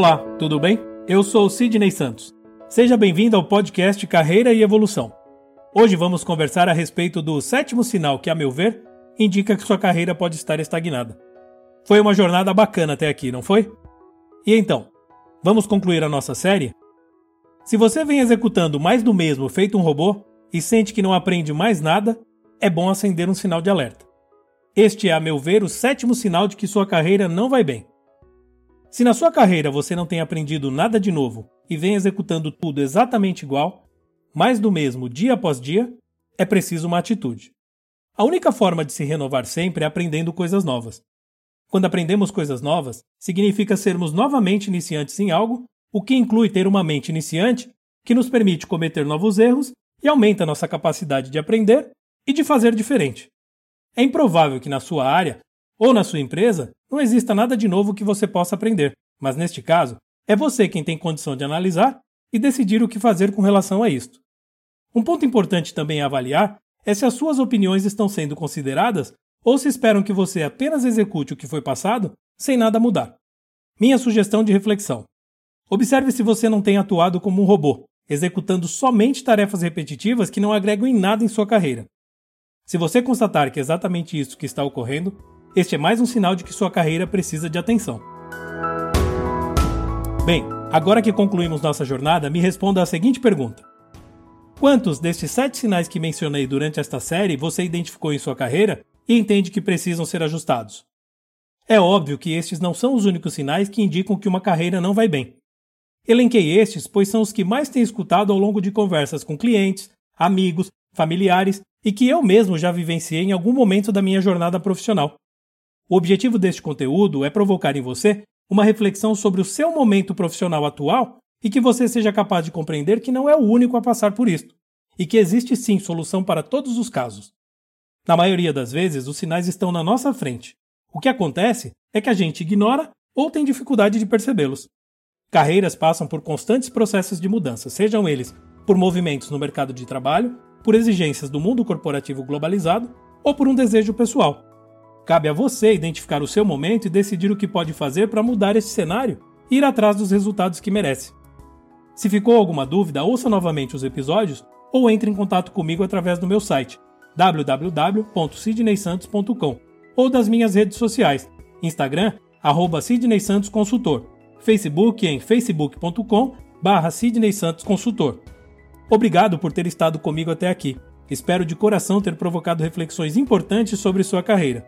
Olá, tudo bem? Eu sou Sidney Santos. Seja bem-vindo ao podcast Carreira e Evolução. Hoje vamos conversar a respeito do sétimo sinal que, a meu ver, indica que sua carreira pode estar estagnada. Foi uma jornada bacana até aqui, não foi? E então, vamos concluir a nossa série? Se você vem executando mais do mesmo feito um robô e sente que não aprende mais nada, é bom acender um sinal de alerta. Este é, a meu ver, o sétimo sinal de que sua carreira não vai bem. Se na sua carreira você não tem aprendido nada de novo e vem executando tudo exatamente igual, mais do mesmo dia após dia, é preciso uma atitude. A única forma de se renovar sempre é aprendendo coisas novas. Quando aprendemos coisas novas, significa sermos novamente iniciantes em algo, o que inclui ter uma mente iniciante que nos permite cometer novos erros e aumenta nossa capacidade de aprender e de fazer diferente. É improvável que na sua área ou na sua empresa, não exista nada de novo que você possa aprender, mas neste caso, é você quem tem condição de analisar e decidir o que fazer com relação a isto. Um ponto importante também a avaliar é se as suas opiniões estão sendo consideradas ou se esperam que você apenas execute o que foi passado sem nada mudar. Minha sugestão de reflexão: observe se você não tem atuado como um robô, executando somente tarefas repetitivas que não agregam em nada em sua carreira. Se você constatar que é exatamente isso que está ocorrendo, este é mais um sinal de que sua carreira precisa de atenção. Bem, agora que concluímos nossa jornada, me responda a seguinte pergunta: Quantos destes sete sinais que mencionei durante esta série você identificou em sua carreira e entende que precisam ser ajustados? É óbvio que estes não são os únicos sinais que indicam que uma carreira não vai bem. Elenquei estes, pois são os que mais tenho escutado ao longo de conversas com clientes, amigos, familiares e que eu mesmo já vivenciei em algum momento da minha jornada profissional. O objetivo deste conteúdo é provocar em você uma reflexão sobre o seu momento profissional atual e que você seja capaz de compreender que não é o único a passar por isto e que existe sim solução para todos os casos. Na maioria das vezes, os sinais estão na nossa frente. O que acontece é que a gente ignora ou tem dificuldade de percebê-los. Carreiras passam por constantes processos de mudança, sejam eles por movimentos no mercado de trabalho, por exigências do mundo corporativo globalizado ou por um desejo pessoal. Cabe a você identificar o seu momento e decidir o que pode fazer para mudar esse cenário e ir atrás dos resultados que merece. Se ficou alguma dúvida, ouça novamente os episódios ou entre em contato comigo através do meu site www.sidneysantos.com ou das minhas redes sociais, Instagram, arroba Sidney Santos Consultor, Facebook em facebook.com barra Sidney Santos Consultor. Obrigado por ter estado comigo até aqui. Espero de coração ter provocado reflexões importantes sobre sua carreira.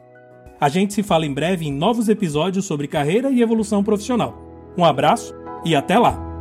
A gente se fala em breve em novos episódios sobre carreira e evolução profissional. Um abraço e até lá!